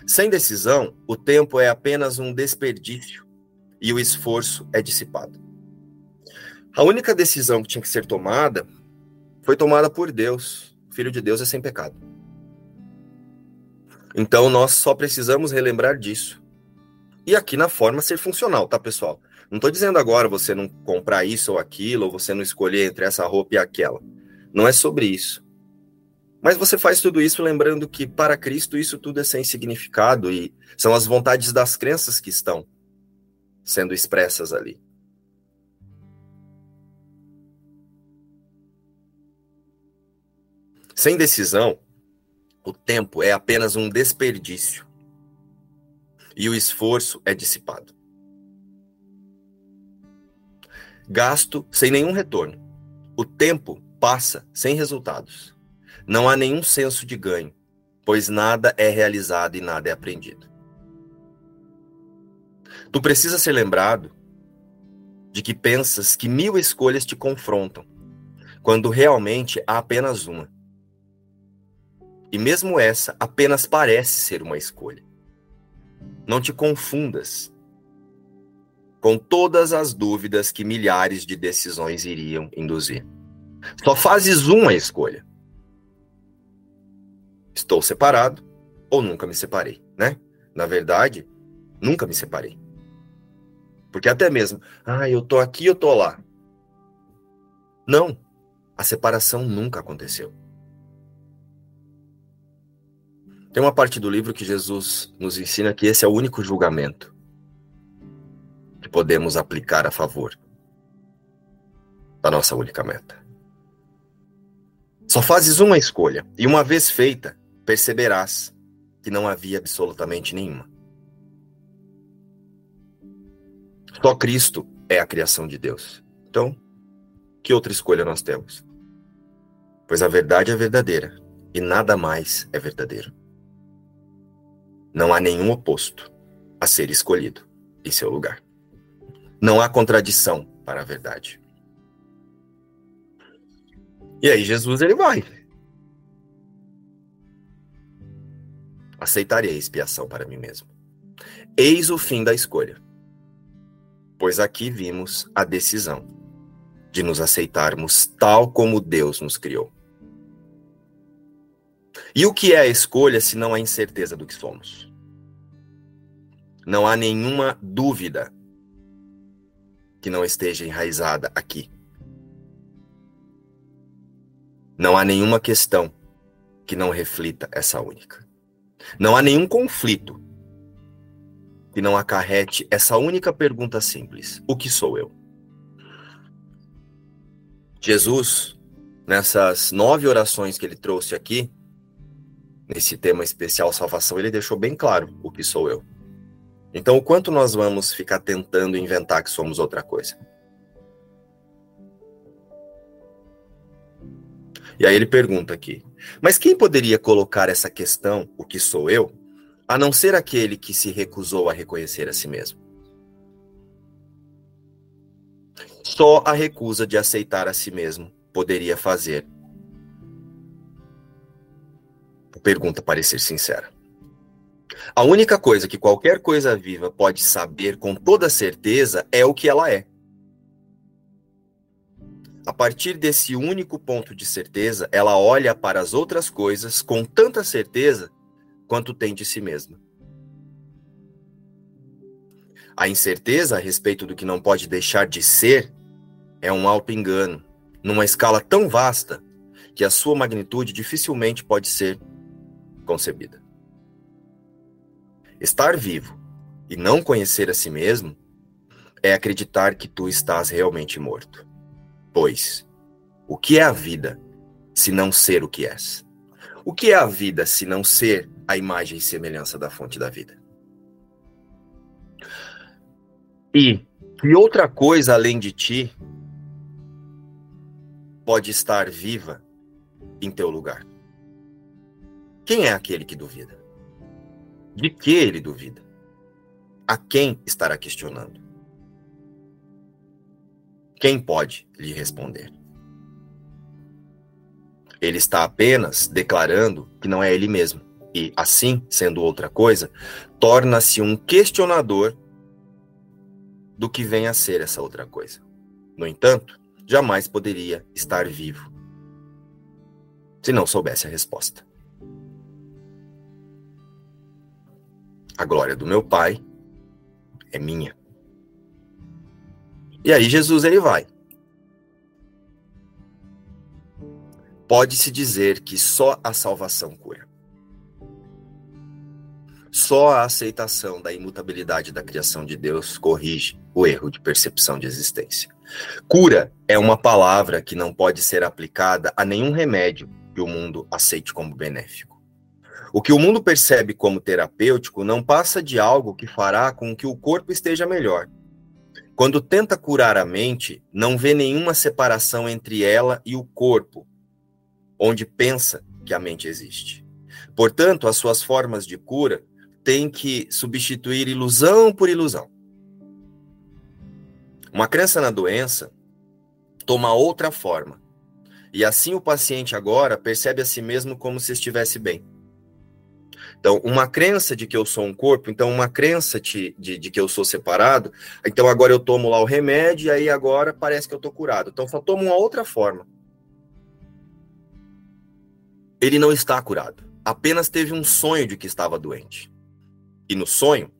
Sem decisão, o tempo é apenas um desperdício e o esforço é dissipado. A única decisão que tinha que ser tomada foi tomada por Deus. O Filho de Deus é sem pecado. Então nós só precisamos relembrar disso. E aqui na forma ser funcional, tá, pessoal? Não estou dizendo agora você não comprar isso ou aquilo, ou você não escolher entre essa roupa e aquela. Não é sobre isso. Mas você faz tudo isso lembrando que para Cristo isso tudo é sem significado e são as vontades das crenças que estão sendo expressas ali. Sem decisão, o tempo é apenas um desperdício e o esforço é dissipado. Gasto sem nenhum retorno. O tempo passa sem resultados. Não há nenhum senso de ganho, pois nada é realizado e nada é aprendido. Tu precisa ser lembrado de que pensas que mil escolhas te confrontam, quando realmente há apenas uma, E mesmo essa apenas parece ser uma escolha. Não te confundas com todas as dúvidas que milhares de decisões iriam induzir. Só fazes uma escolha. Estou separado ou nunca me separei, né? Na verdade, nunca me separei. Porque até mesmo, ah, eu tô aqui, eu tô lá. Não, a separação nunca aconteceu. Tem uma parte do livro que Jesus nos ensina que esse é o único julgamento podemos aplicar a favor da nossa única meta. Só fazes uma escolha, e uma vez feita, perceberás que não havia absolutamente nenhuma. Só Cristo é a criação de Deus. Então, que outra escolha nós temos? Pois a verdade é verdadeira e nada mais é verdadeiro. Não há nenhum oposto a ser escolhido em seu lugar. Não há contradição para a verdade. E aí Jesus ele vai. Aceitarei a expiação para mim mesmo. Eis o fim da escolha. Pois aqui vimos a decisão de nos aceitarmos tal como Deus nos criou. E o que é a escolha se não a incerteza do que somos? Não há nenhuma dúvida que não esteja enraizada aqui. Não há nenhuma questão que não reflita essa única. Não há nenhum conflito que não acarrete essa única pergunta simples: O que sou eu? Jesus, nessas nove orações que ele trouxe aqui, nesse tema especial salvação, ele deixou bem claro o que sou eu. Então, o quanto nós vamos ficar tentando inventar que somos outra coisa? E aí ele pergunta aqui: mas quem poderia colocar essa questão, o que sou eu, a não ser aquele que se recusou a reconhecer a si mesmo? Só a recusa de aceitar a si mesmo poderia fazer pergunta parecer sincera. A única coisa que qualquer coisa viva pode saber com toda certeza é o que ela é. A partir desse único ponto de certeza, ela olha para as outras coisas com tanta certeza quanto tem de si mesma. A incerteza a respeito do que não pode deixar de ser é um alto engano, numa escala tão vasta que a sua magnitude dificilmente pode ser concebida. Estar vivo e não conhecer a si mesmo é acreditar que tu estás realmente morto. Pois, o que é a vida se não ser o que és? O que é a vida se não ser a imagem e semelhança da fonte da vida? E que outra coisa além de ti pode estar viva em teu lugar? Quem é aquele que duvida? De que ele duvida? A quem estará questionando? Quem pode lhe responder? Ele está apenas declarando que não é ele mesmo. E, assim, sendo outra coisa, torna-se um questionador do que vem a ser essa outra coisa. No entanto, jamais poderia estar vivo se não soubesse a resposta. A glória do meu Pai é minha. E aí Jesus ele vai. Pode-se dizer que só a salvação cura. Só a aceitação da imutabilidade da criação de Deus corrige o erro de percepção de existência. Cura é uma palavra que não pode ser aplicada a nenhum remédio que o mundo aceite como benéfico. O que o mundo percebe como terapêutico não passa de algo que fará com que o corpo esteja melhor. Quando tenta curar a mente, não vê nenhuma separação entre ela e o corpo, onde pensa que a mente existe. Portanto, as suas formas de cura têm que substituir ilusão por ilusão. Uma crença na doença toma outra forma E assim o paciente agora percebe a si mesmo como se estivesse bem. Então, uma crença de que eu sou um corpo, então uma crença de, de, de, que eu sou separado, então agora eu tomo lá o remédio e aí agora parece que eu tô curado. Então só tomo uma outra forma. Ele não está curado. Apenas teve um sonho de que estava doente. E no sonho,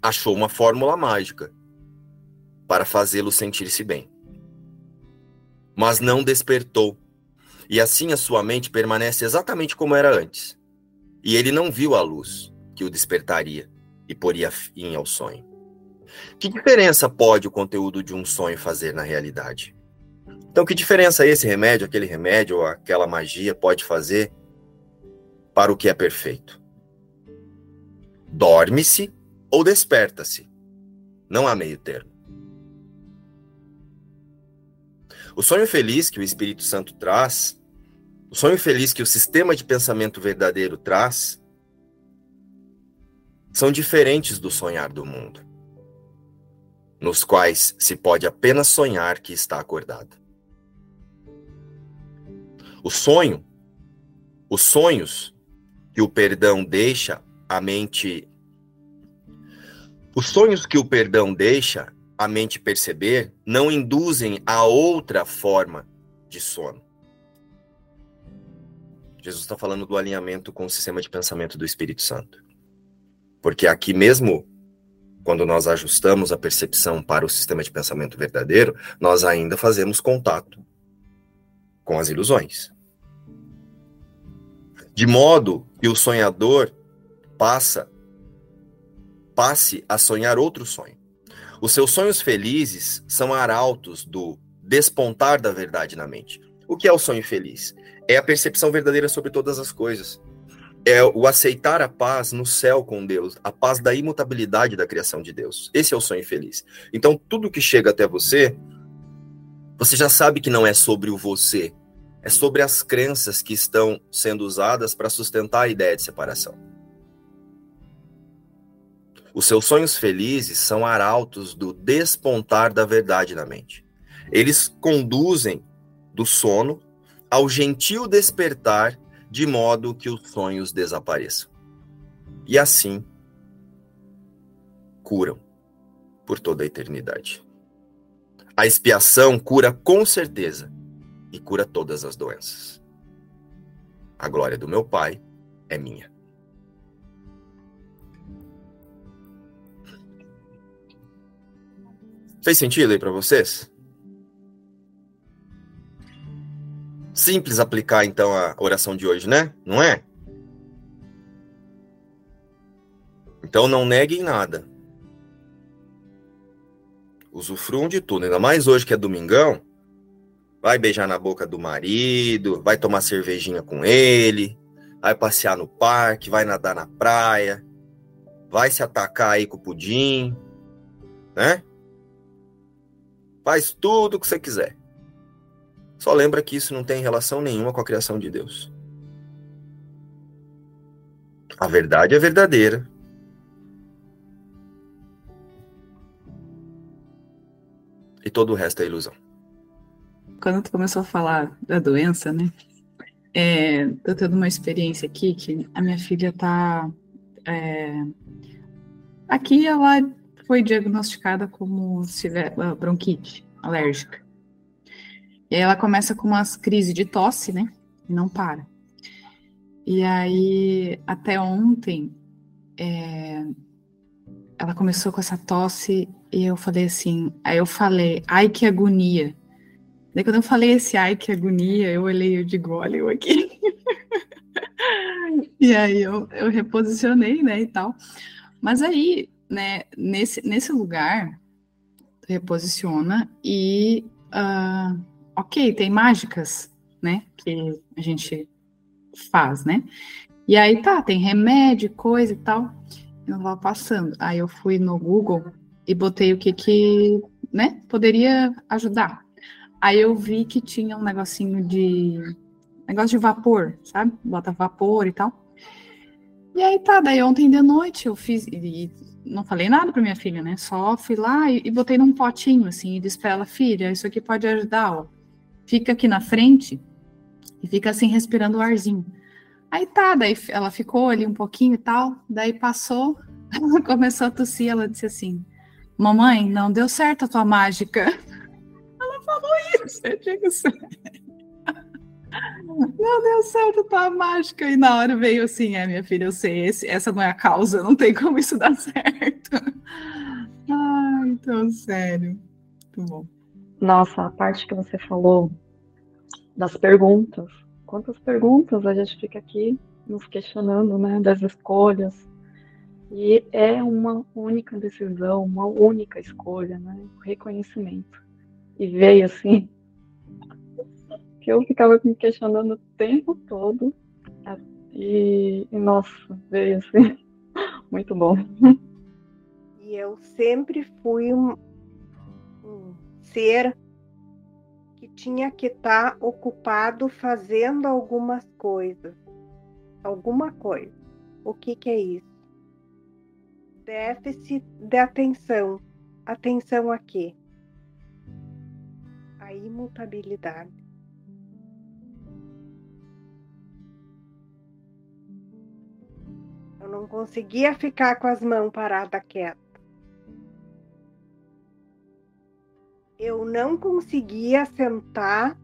achou uma fórmula mágica para fazê-lo sentir-se bem. Mas não despertou. E assim a sua mente permanece exatamente como era antes e ele não viu a luz que o despertaria e poria fim ao sonho. Que diferença pode o conteúdo de um sonho fazer na realidade? Então, que diferença esse remédio, aquele remédio ou aquela magia pode fazer para o que é perfeito? Dorme-se ou desperta-se. Não há meio termo. O sonho feliz que o Espírito Santo traz o sonho feliz que o sistema de pensamento verdadeiro traz são diferentes do sonhar do mundo, nos quais se pode apenas sonhar que está acordado. O sonho, os sonhos que o perdão deixa a mente os sonhos que o perdão deixa a mente perceber não induzem a outra forma de sono. Jesus está falando do alinhamento com o sistema de pensamento do Espírito Santo. Porque aqui mesmo, quando nós ajustamos a percepção para o sistema de pensamento verdadeiro, nós ainda fazemos contato com as ilusões. De modo que o sonhador passa passe a sonhar outro sonho. Os seus sonhos felizes são arautos do despontar da verdade na mente. O que é o sonho feliz? É a percepção verdadeira sobre todas as coisas. É o aceitar a paz no céu com Deus, a paz da imutabilidade da criação de Deus. Esse é o sonho feliz. Então, tudo que chega até você, você já sabe que não é sobre o você, é sobre as crenças que estão sendo usadas para sustentar a ideia de separação. Os seus sonhos felizes são arautos do despontar da verdade na mente. Eles conduzem do sono ao gentil despertar, de modo que os sonhos desapareçam. E assim curam por toda a eternidade. A expiação cura com certeza e cura todas as doenças. A glória do meu Pai é minha. Fez sentido aí para vocês? Simples aplicar então a oração de hoje, né? Não é? Então não neguem nada. Usufruam de tudo, ainda mais hoje que é domingão. Vai beijar na boca do marido, vai tomar cervejinha com ele, vai passear no parque, vai nadar na praia, vai se atacar aí com o pudim, né? Faz tudo o que você quiser. Só lembra que isso não tem relação nenhuma com a criação de Deus. A verdade é verdadeira. E todo o resto é ilusão. Quando tu começou a falar da doença, né? É, tô tendo uma experiência aqui que a minha filha tá. É, aqui ela foi diagnosticada como tiver bronquite alérgica. E aí ela começa com umas crises de tosse, né? E não para. E aí, até ontem, é, ela começou com essa tosse e eu falei assim, aí eu falei, ai que agonia. Daí quando eu falei esse ai que agonia, eu olhei e digo, olha eu aqui. e aí eu, eu reposicionei, né, e tal. Mas aí, né, nesse, nesse lugar, reposiciona e uh, ok, tem mágicas, né? Que a gente faz, né? E aí tá, tem remédio, coisa e tal. Eu vou passando. Aí eu fui no Google e botei o que que, né, poderia ajudar. Aí eu vi que tinha um negocinho de negócio de vapor, sabe? Bota vapor e tal. E aí tá, daí ontem de noite eu fiz e, não falei nada para minha filha, né? Só fui lá e, e, botei num potinho assim e disse para ela, filha, isso aqui pode ajudar, ó fica aqui na frente E fica assim respirando o arzinho. Aí tá, daí ela ficou ali um pouquinho e tal, daí passou, ela começou a tossir, ela disse assim: Mamãe, não deu certo a tua mágica. Ela falou isso, eu digo sério. Não deu certo a tua mágica. E na hora veio assim: É, minha filha, eu sei, esse, essa não é a causa, não tem como isso dar certo. Ai, então, sério. Muito bom. Nossa, a parte que você falou das perguntas. Quantas perguntas a gente fica aqui nos questionando, né, das escolhas. E é uma única decisão, uma única escolha, né, o reconhecimento. E veio assim, que eu ficava me questionando o tempo todo. E, e nossa, veio assim, muito bom. E eu sempre fui um, um ser tinha que estar tá ocupado fazendo algumas coisas. Alguma coisa. O que, que é isso? Déficit de atenção. Atenção a quê? A imutabilidade. Eu não conseguia ficar com as mãos paradas quietas. Eu não conseguia sentar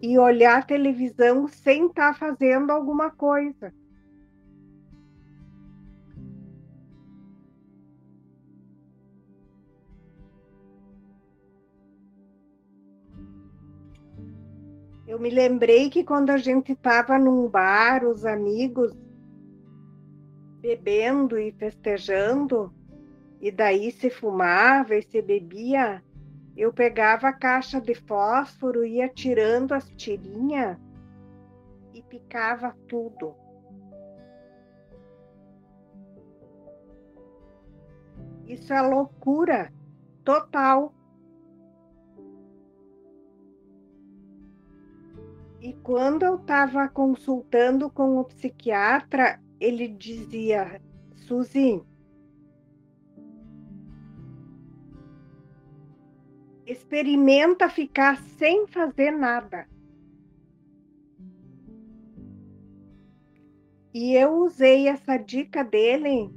e olhar televisão sem estar tá fazendo alguma coisa. Eu me lembrei que quando a gente estava num bar, os amigos bebendo e festejando, e daí se fumava e se bebia, eu pegava a caixa de fósforo, ia tirando as tirinhas e picava tudo. Isso é loucura total. E quando eu estava consultando com o psiquiatra, ele dizia: Suzy, experimenta ficar sem fazer nada. E eu usei essa dica dele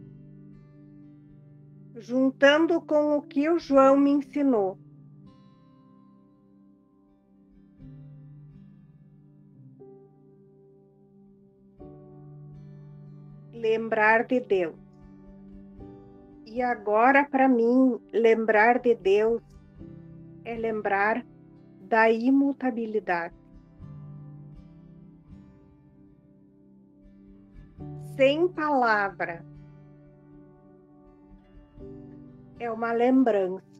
juntando com o que o João me ensinou. Lembrar de Deus. E agora, para mim, lembrar de Deus é lembrar da imutabilidade. Sem palavra, é uma lembrança.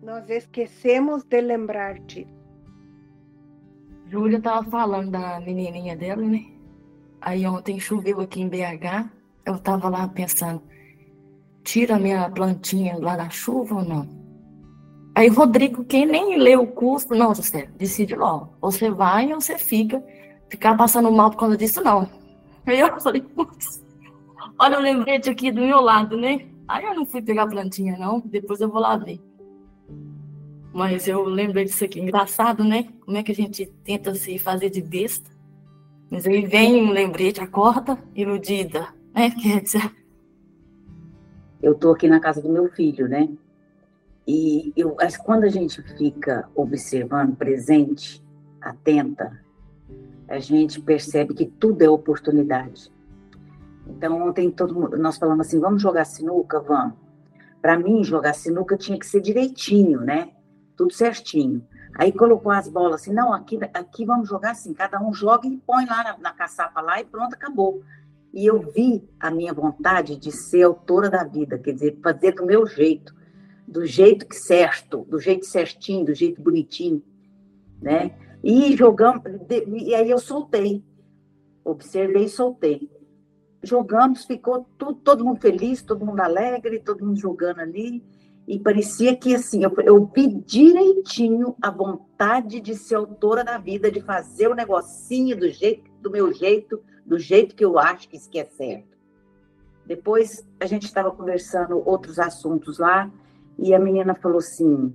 Nós esquecemos de lembrar disso. Júlia tava falando da menininha dela, né? Aí ontem choveu aqui em BH. Eu tava lá pensando, tira minha plantinha lá da chuva ou não? Aí Rodrigo, quem nem leu o curso, não, José, decide logo. Você vai ou você fica. Ficar passando mal por causa disso, não. Aí eu falei, putz, olha o lembrete aqui do meu lado, né? Aí eu não fui pegar a plantinha, não. Depois eu vou lá ver. Mas eu lembrei disso aqui. Engraçado, né? Como é que a gente tenta se fazer de besta. Mas aí vem um lembrete, acorda, iludida, né? Dizer... Eu tô aqui na casa do meu filho, né? E eu, quando a gente fica observando, presente, atenta, a gente percebe que tudo é oportunidade. Então, ontem todo mundo, nós falamos assim, vamos jogar sinuca? Vamos. Para mim, jogar sinuca tinha que ser direitinho, né? Tudo certinho. Aí colocou as bolas assim, não, aqui, aqui vamos jogar assim, cada um joga e põe lá na, na caçapa lá e pronto, acabou. E eu vi a minha vontade de ser autora da vida, quer dizer, fazer do meu jeito, do jeito que certo, do jeito certinho, do jeito bonitinho, né? E jogamos, e aí eu soltei, observei e soltei. Jogamos, ficou tudo, todo mundo feliz, todo mundo alegre, todo mundo jogando ali e parecia que assim, eu, eu vi direitinho a vontade de ser autora da vida, de fazer o negocinho do jeito, do meu jeito, do jeito que eu acho que isso que é certo. Depois a gente estava conversando outros assuntos lá e a menina falou assim: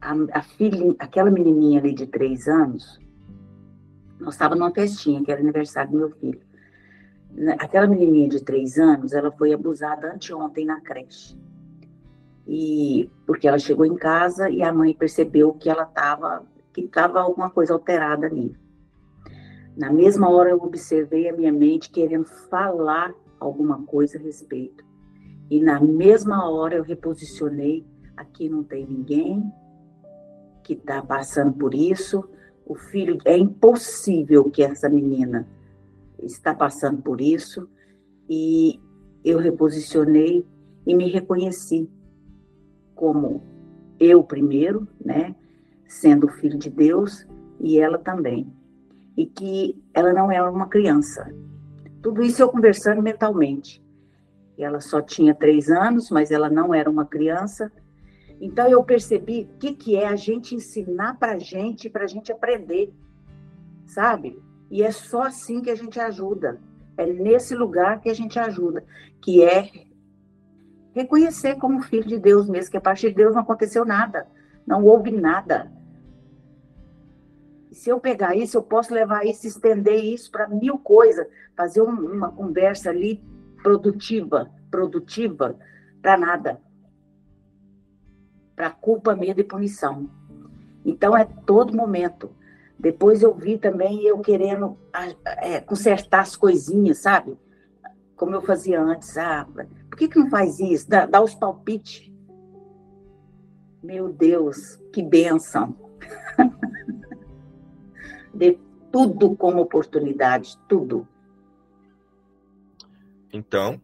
a, a filha, aquela menininha ali de três anos, nós estávamos numa festinha, que era aniversário do meu filho. Né, aquela menininha de três anos, ela foi abusada anteontem na creche. E porque ela chegou em casa e a mãe percebeu que ela estava que estava alguma coisa alterada ali. Na mesma hora eu observei a minha mente querendo falar alguma coisa a respeito. E na mesma hora eu reposicionei, aqui não tem ninguém que está passando por isso. O filho é impossível que essa menina está passando por isso e eu reposicionei e me reconheci como eu primeiro, né, sendo filho de Deus e ela também. E que ela não era uma criança. Tudo isso eu conversando mentalmente. Ela só tinha três anos, mas ela não era uma criança. Então eu percebi o que, que é a gente ensinar para gente, para gente aprender, sabe? E é só assim que a gente ajuda. É nesse lugar que a gente ajuda, que é reconhecer como filho de Deus mesmo, que a partir de Deus não aconteceu nada, não houve nada. se eu pegar isso, eu posso levar isso, estender isso para mil coisas, fazer uma conversa ali produtiva, produtiva, para nada. Para culpa, medo e punição. Então é todo momento. Depois eu vi também eu querendo é, consertar as coisinhas, sabe? Como eu fazia antes. Ah, por que, que não faz isso? Dá, dá os palpites. Meu Deus, que benção. Dê tudo como oportunidade, tudo. Então,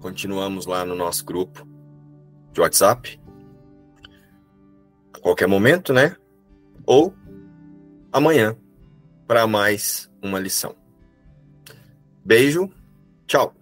continuamos lá no nosso grupo de WhatsApp. A qualquer momento, né? ou amanhã para mais uma lição. Beijo, tchau.